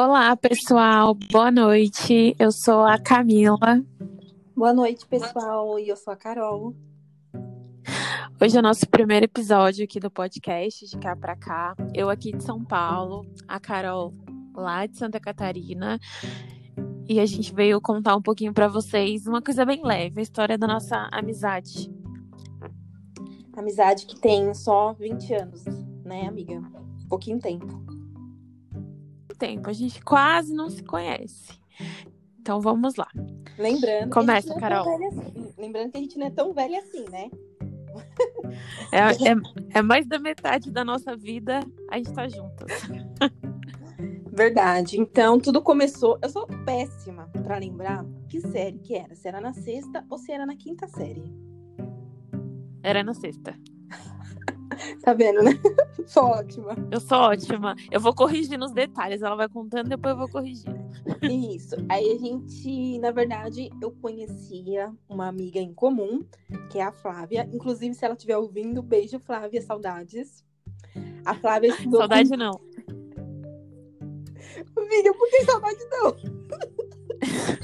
Olá, pessoal. Boa noite. Eu sou a Camila. Boa noite, pessoal. E eu sou a Carol. Hoje é o nosso primeiro episódio aqui do podcast de cá para cá. Eu aqui de São Paulo, a Carol lá de Santa Catarina. E a gente veio contar um pouquinho para vocês uma coisa bem leve, a história da nossa amizade. Amizade que tem só 20 anos, né, amiga? Pouquinho tempo. Tempo, a gente quase não se conhece. Então vamos lá. Lembrando, Começa, que Carol. assim. Lembrando que a gente não é tão velha assim, né? É, é, é mais da metade da nossa vida a gente tá juntas. Verdade. Então, tudo começou. Eu sou péssima para lembrar que série que era. Se era na sexta ou se era na quinta série. Era na sexta. Tá vendo, né? Sou ótima. Eu sou ótima. Eu vou corrigindo os detalhes. Ela vai contando, depois eu vou corrigindo. Isso. Aí a gente, na verdade, eu conhecia uma amiga em comum, que é a Flávia. Inclusive, se ela estiver ouvindo, beijo, Flávia, saudades. A Flávia estudou. Saudade não. Amiga, por que saudade não?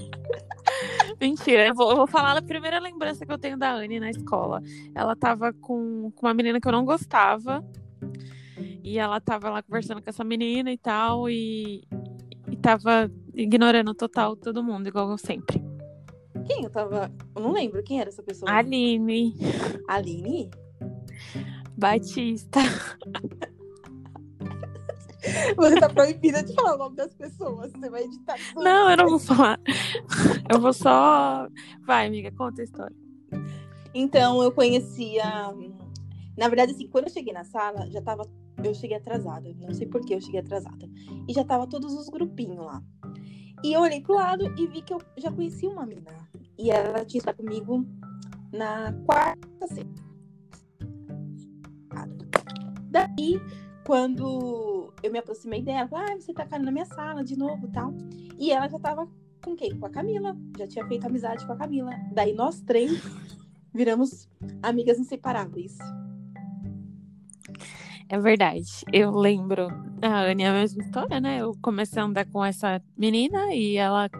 Mentira, eu vou, eu vou falar a primeira lembrança que eu tenho da Anne na escola. Ela tava com, com uma menina que eu não gostava. E ela tava lá conversando com essa menina e tal. E, e tava ignorando total todo mundo, igual eu sempre. Quem eu tava. Eu não lembro quem era essa pessoa. Aline Aline? Batista. Você tá proibida de falar o nome das pessoas. Você vai editar tudo. Não, eu não vou falar. Eu vou só. Vai, amiga, conta a história. Então, eu conhecia. Na verdade, assim, quando eu cheguei na sala, já tava. Eu cheguei atrasada. Não sei por que eu cheguei atrasada. E já tava todos os grupinhos lá. E eu olhei pro lado e vi que eu já conhecia uma mina. E ela tinha estado comigo na quarta série. Daí, quando eu me aproximei dela, ah, você tá caindo na minha sala de novo tal. E ela já tava com quem? Com a Camila. Já tinha feito amizade com a Camila. Daí nós três viramos amigas inseparáveis. É verdade. Eu lembro. A Anne é a mesma história, né? Eu comecei a andar com essa menina e ela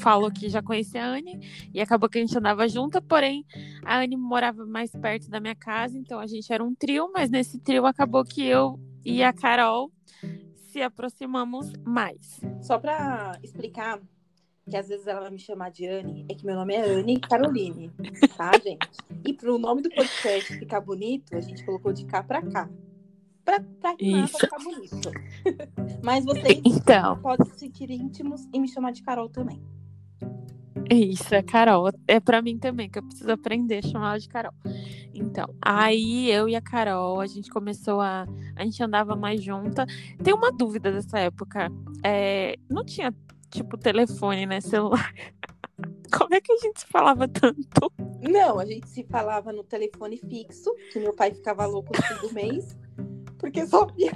falou que já conhecia a Anne e acabou que a gente andava junta, porém a Anne morava mais perto da minha casa, então a gente era um trio, mas nesse trio acabou que eu e a Carol se aproximamos mais. Só pra explicar, que às vezes ela vai me chamar de Anne, é que meu nome é Anne Caroline, tá, gente? E pro nome do podcast ficar bonito, a gente colocou de cá pra cá. Pra, pra, pra ficar bonito. Mas vocês Então, podem se sentir íntimos e me chamar de Carol também. Isso é Carol. É pra mim também, que eu preciso aprender a chamar ela de Carol. Então, aí eu e a Carol, a gente começou a. A gente andava mais junta. Tem uma dúvida dessa época. É, não tinha, tipo, telefone, né? Celular. Como é que a gente se falava tanto? Não, a gente se falava no telefone fixo, que meu pai ficava louco no fim do mês, porque só via,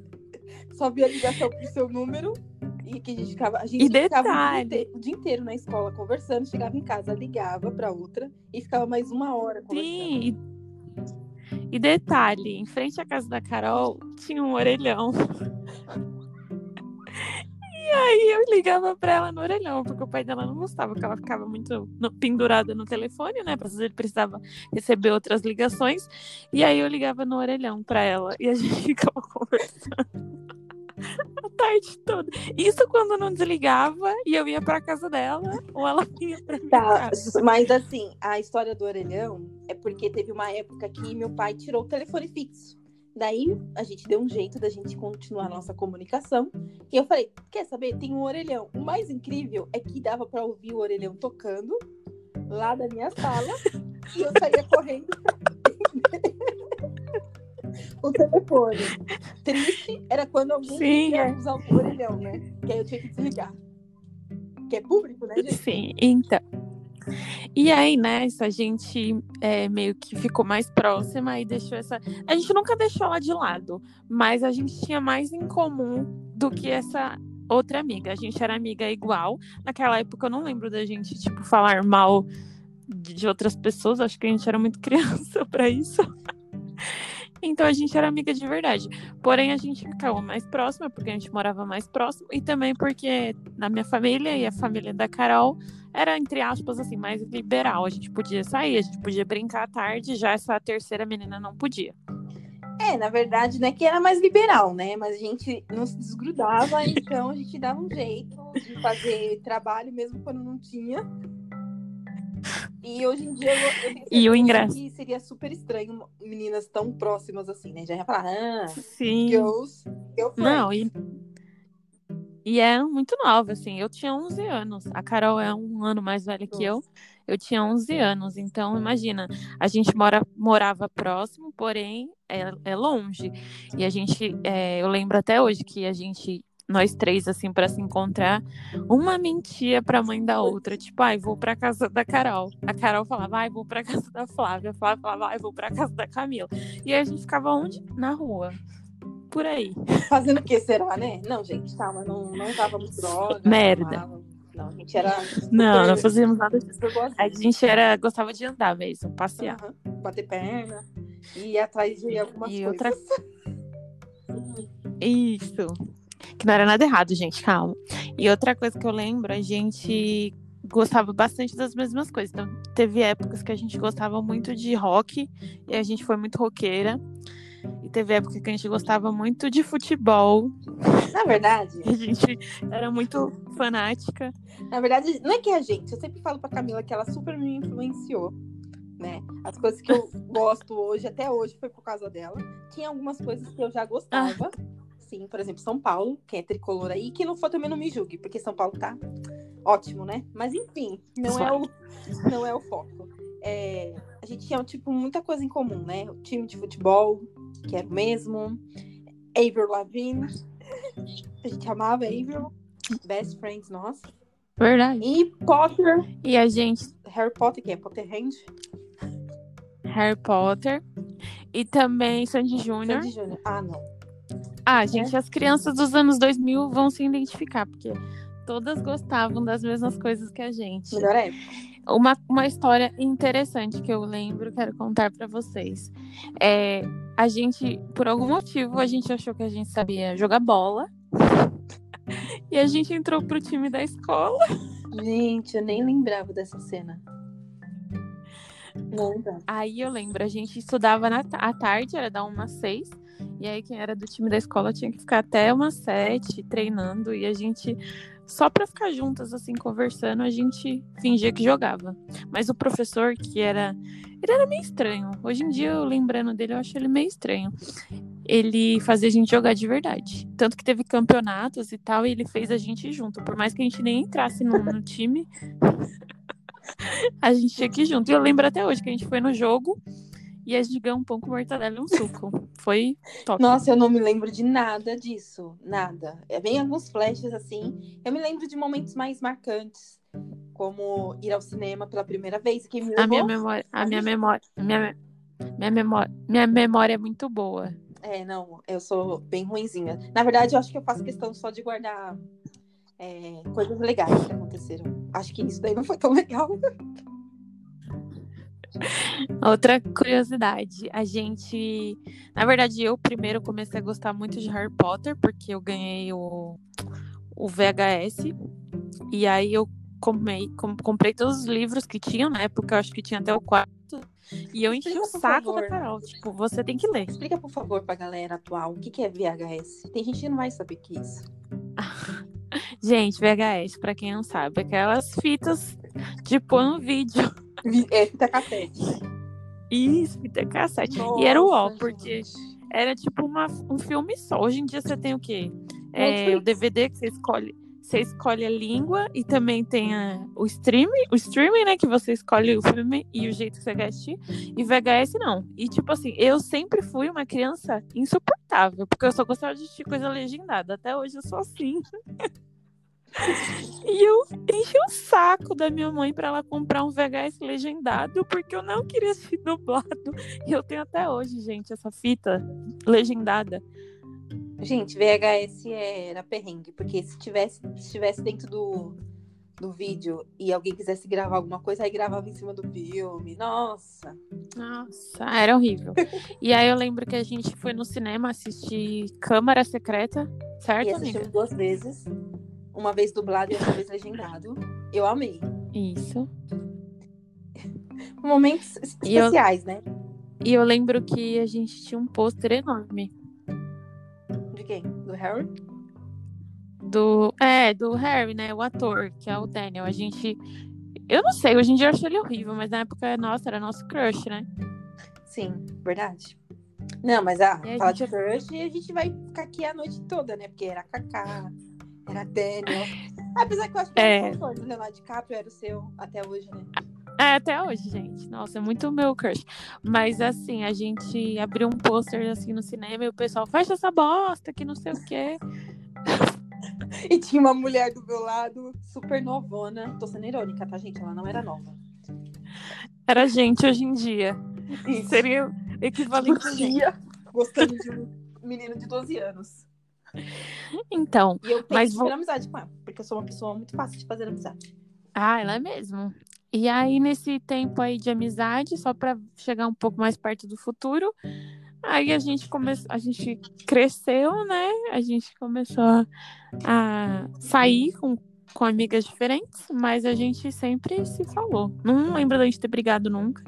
só via ligação pro seu número. E que a gente ficava, a gente E ficava o dia, o dia inteiro na escola conversando, chegava em casa, ligava pra outra e ficava mais uma hora conversando. Sim. E, detalhe, em frente à casa da Carol tinha um orelhão. E aí eu ligava pra ela no orelhão, porque o pai dela não gostava que ela ficava muito no- pendurada no telefone, né? Ele precisava receber outras ligações. E aí eu ligava no orelhão pra ela e a gente ficava conversando tarde toda. Isso quando não desligava e eu ia pra casa dela ou ela vinha pra minha Tá, casa. mas assim, a história do orelhão é porque teve uma época que meu pai tirou o telefone fixo. Daí a gente deu um jeito da gente continuar a nossa comunicação. E eu falei: quer saber? Tem um orelhão. O mais incrível é que dava pra ouvir o orelhão tocando lá da minha sala. e eu saía correndo o telefone. Triste era quando alguém Sim, é. usar o orelhão, né? Que aí eu tinha que desligar. Que é público, né, gente? Sim, então. E aí, nessa, a gente é, meio que ficou mais próxima e deixou essa. A gente nunca deixou ela de lado, mas a gente tinha mais em comum do que essa outra amiga. A gente era amiga igual. Naquela época eu não lembro da gente, tipo, falar mal de outras pessoas. Acho que a gente era muito criança pra isso. Então a gente era amiga de verdade. Porém, a gente ficava mais próxima, porque a gente morava mais próximo, e também porque na minha família e a família da Carol era, entre aspas, assim, mais liberal. A gente podia sair, a gente podia brincar à tarde, já essa terceira menina não podia. É, na verdade, não é que era mais liberal, né? Mas a gente não se desgrudava, então a gente dava um jeito de fazer trabalho mesmo quando não tinha. E hoje em dia eu, eu e o ingresso que seria super estranho meninas tão próximas assim, né? Já ia falar, ah, Sim. girls, girl Não, e, e é muito nova, assim. Eu tinha 11 anos. A Carol é um ano mais velha que eu. Eu tinha 11 anos. Então, imagina, a gente mora, morava próximo, porém é, é longe. E a gente, é, eu lembro até hoje que a gente nós três, assim, para se encontrar, uma mentia pra mãe da outra. Tipo, ai, vou pra casa da Carol. A Carol falava, ai, vou pra casa da Flávia. A Flávia falava, ai, vou pra casa da Camila. E aí a gente ficava onde? Na rua. Por aí. Fazendo o que será, né? Não, gente, calma, não, não távamos droga. Merda. Não, a gente era. Não, não fazíamos nada disso. A gente era, gostava de andar mesmo, passear. Uhum. Bater perna. E ir atrás de algumas e coisas. Outra... Isso. Que não era nada errado, gente, calma. E outra coisa que eu lembro, a gente gostava bastante das mesmas coisas. Então, teve épocas que a gente gostava muito de rock e a gente foi muito roqueira. E teve época que a gente gostava muito de futebol. Na verdade. a gente era muito fanática. Na verdade, não é que a gente, eu sempre falo pra Camila que ela super me influenciou. Né? As coisas que eu gosto hoje, até hoje, foi por causa dela. Tinha algumas coisas que eu já gostava. Ah assim, por exemplo, São Paulo, que é tricolor aí, que não for também não me julgue, porque São Paulo tá ótimo, né? Mas enfim, não é o, não é o foco. É, a gente tinha, tipo, muita coisa em comum, né? O time de futebol, que era o mesmo. Avril Lavigne. A gente amava Avril. Best friends, nossa. Verdade. E Potter. E a gente. Harry Potter, que é Potterhand. Harry Potter. E também Sandy Júnior. Sandy Júnior. Ah, não. Ah, gente, as crianças dos anos 2000 vão se identificar, porque todas gostavam das mesmas coisas que a gente. Melhor época. Uma, uma história interessante que eu lembro, quero contar para vocês. É, a gente, por algum motivo, a gente achou que a gente sabia jogar bola. e a gente entrou pro time da escola. Gente, eu nem lembrava dessa cena. Não, não. Aí eu lembro, a gente estudava na, à tarde, era da uma às seis. E aí quem era do time da escola tinha que ficar até umas sete treinando e a gente só para ficar juntas assim conversando, a gente fingia que jogava. Mas o professor que era ele era meio estranho. Hoje em dia eu lembrando dele, eu acho ele meio estranho. Ele fazia a gente jogar de verdade. Tanto que teve campeonatos e tal, e ele fez a gente junto. Por mais que a gente nem entrasse no, no time, a gente tinha que ir junto. E eu lembro até hoje que a gente foi no jogo e ganhou um pão com mortadela e um suco. Foi top. Nossa, eu não me lembro de nada disso. Nada. É bem alguns flashes assim. Eu me lembro de momentos mais marcantes. Como ir ao cinema pela primeira vez. Que me a minha memória. A minha memória. Minha, minha, memória, minha memória é muito boa. É, não, eu sou bem ruinzinha. Na verdade, eu acho que eu faço questão só de guardar é, coisas legais que aconteceram. Acho que isso daí não foi tão legal. Outra curiosidade, a gente. Na verdade, eu primeiro comecei a gostar muito de Harry Potter, porque eu ganhei o, o VHS. E aí eu comprei, comprei todos os livros que tinham na época, eu acho que tinha até o quarto. E eu enchi o saco favor. da Carol. Tipo, você tem que ler. Explica, por favor, pra galera atual o que, que é VHS. Tem gente que não vai saber o que é isso. gente, VHS, pra quem não sabe, aquelas fitas de pôr no vídeo. É, fita cassete? Isso, fita cassete. Nossa, e era o ó, porque era tipo uma, um filme só. Hoje em dia você tem o quê? É, o DVD que você escolhe. Você escolhe a língua e também tem a, o streaming, o streaming, né? Que você escolhe o filme e o jeito que você quer assistir. E VHS não. E tipo assim, eu sempre fui uma criança insuportável, porque eu só gostava de assistir coisa legendada. Até hoje eu sou assim. E eu enchi o saco da minha mãe para ela comprar um VHS legendado, porque eu não queria ser dublado. E eu tenho até hoje, gente, essa fita legendada. Gente, VHS era perrengue, porque se tivesse, se tivesse dentro do, do vídeo e alguém quisesse gravar alguma coisa, aí gravava em cima do filme. Nossa. Nossa, era horrível. e aí eu lembro que a gente foi no cinema assistir Câmara Secreta, certo, E amiga? assistimos duas vezes. Uma vez dublado e outra vez legendado. Eu amei. Isso. Momentos E eu- especiais, né? E eu lembro que a gente tinha um pôster enorme De quem? Do Harry? do. É, do Harry, né? O ator, que é o Daniel. A gente. Eu não sei, hoje em dia eu acho ele horrível, mas na época, nossa, era nosso crush, né? Sim, verdade. Não, mas a E a gente- de crush, a gente vai ficar aqui a noite toda, né? Porque era Kaká, era Daniel. Apesar que eu acho que É. o Leonardo DiCaprio, era o seu até hoje, né? É, até hoje, gente. Nossa, é muito meu crush. Mas assim, a gente abriu um pôster assim no cinema e o pessoal, fecha essa bosta, que não sei o quê. E tinha uma mulher do meu lado, super novona. Tô sendo irônica, tá, gente? Ela não era nova. Era gente hoje em dia. Seria o equivalente a gente. Tia, gostando de um menino de 12 anos. Então, E eu tenho Mas que vou- amizade com ela, porque eu sou uma pessoa muito fácil de fazer amizade. ah, ela é mesmo. E aí, nesse tempo aí de amizade, só pra chegar um pouco mais perto do futuro, aí a gente começou, a gente cresceu, né? A gente começou a, a sair com, com amigas diferentes, mas a gente sempre se falou. Não lembro da gente ter brigado nunca.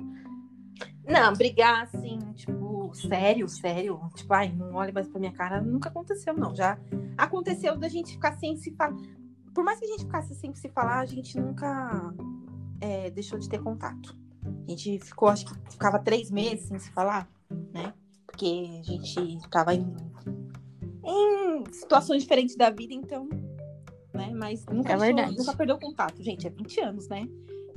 Não, brigar assim, tipo, sério, sério. Tipo, ai, não olhe mais pra minha cara. Nunca aconteceu, não. Já aconteceu da gente ficar sem se falar. Por mais que a gente ficasse sem se falar, a gente nunca é, deixou de ter contato. A gente ficou, acho que ficava três meses sem se falar, né? Porque a gente tava em, em situações diferentes da vida, então. Né? Mas nunca, É deixou- nunca perdeu contato. Gente, é 20 anos, né?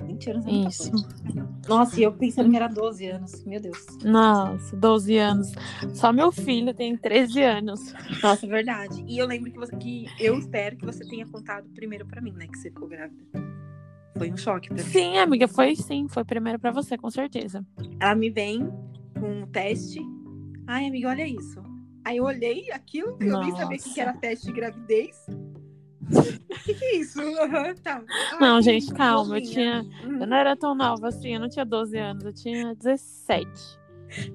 20 anos é muita Isso. coisa. Nossa, e eu pensando que era 12 anos. Meu Deus. Nossa, 12 anos. Só meu filho tem 13 anos. Nossa, é verdade. E eu lembro que, você, que eu espero que você tenha contado primeiro pra mim, né? Que você ficou grávida. Foi um choque pra mim. Sim, amiga, foi sim. Foi primeiro pra você, com certeza. Ela me vem com um teste. Ai, amiga, olha isso. Aí eu olhei aquilo, eu nem sabia que era teste de gravidez. O que, que é isso? Aham, tá. Ai, Não, que gente, calma. Eu novinha. tinha. Uhum. Eu não era tão nova assim, eu não tinha 12 anos, eu tinha 17.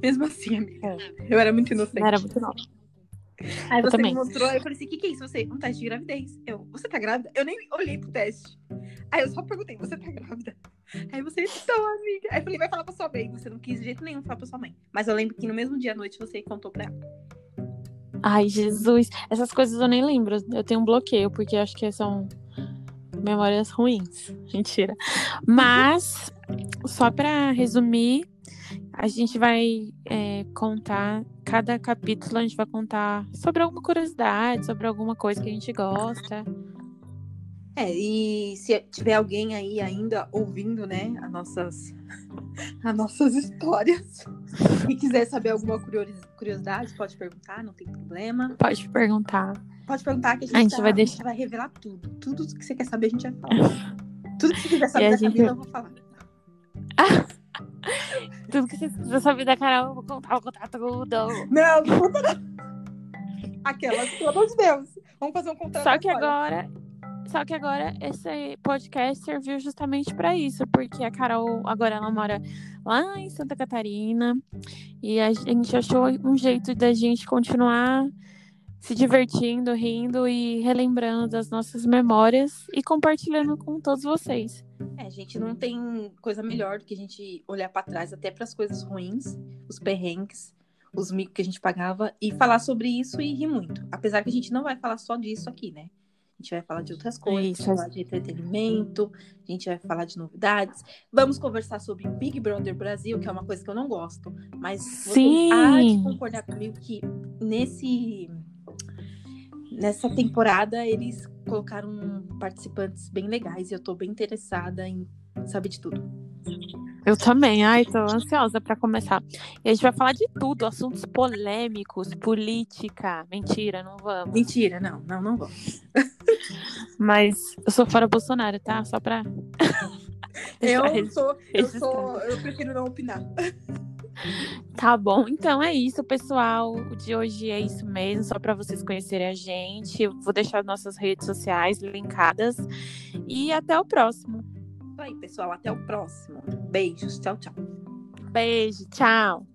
Mesmo assim, amiga. Eu era muito inocente. Não era muito nova. Aí Eu você também. me mostrou, eu falei assim, o que, que é isso? Você, um teste de gravidez. Eu, você tá grávida? Eu nem olhei pro teste. Aí eu só perguntei, você tá grávida? Aí você, tô, amiga. Aí eu falei, vai falar pra sua mãe. Você não quis de jeito nenhum falar pra sua mãe. Mas eu lembro que no mesmo dia à noite você contou pra ela. Ai, Jesus. Essas coisas eu nem lembro. Eu tenho um bloqueio, porque acho que são memórias ruins. Mentira. Mas, só pra resumir, a gente vai é, contar. Cada capítulo a gente vai contar sobre alguma curiosidade, sobre alguma coisa que a gente gosta. É, e se tiver alguém aí ainda ouvindo, né, as nossas, as nossas histórias e quiser saber alguma curiosi- curiosidade, pode perguntar, não tem problema. Pode perguntar. Pode perguntar que a gente, A gente tá- vai a deixar. gente vai revelar tudo. Tudo que você quer saber, a gente vai falar. tudo que você quiser saber a da gente- Camila, eu vou falar. Tudo que vocês quiserem saber da Carol, eu vou contar, vou contar tudo. Não, não conta. Aquelas, pelo amor de Deus. Vamos fazer um contrato Só que agora. Só que agora esse podcast serviu justamente para isso, porque a Carol agora ela mora lá em Santa Catarina e a gente achou um jeito da gente continuar se divertindo, rindo e relembrando das nossas memórias e compartilhando com todos vocês. É, a gente não tem coisa melhor do que a gente olhar pra trás, até pras coisas ruins, os perrengues, os micos que a gente pagava, e falar sobre isso e rir muito. Apesar que a gente não vai falar só disso aqui, né? A gente vai falar de outras coisas, Isso. falar de entretenimento, a gente vai falar de novidades. Vamos conversar sobre Big Brother Brasil, que é uma coisa que eu não gosto. Mas você Sim. há de concordar comigo que nesse nessa temporada eles colocaram participantes bem legais e eu tô bem interessada em saber de tudo. Eu também, ai, tô ansiosa para começar. E a gente vai falar de tudo, assuntos polêmicos, política. Mentira, não vamos. Mentira, não, não, não vou. Mas eu sou fora Bolsonaro, tá? Só pra. Eu sou, eu sou, eu prefiro não opinar. Tá bom, então é isso, pessoal. O de hoje é isso mesmo, só para vocês conhecerem a gente. Eu vou deixar nossas redes sociais linkadas. E até o próximo. Isso aí, pessoal. Até o próximo. Beijos. Tchau, tchau. Beijo, tchau.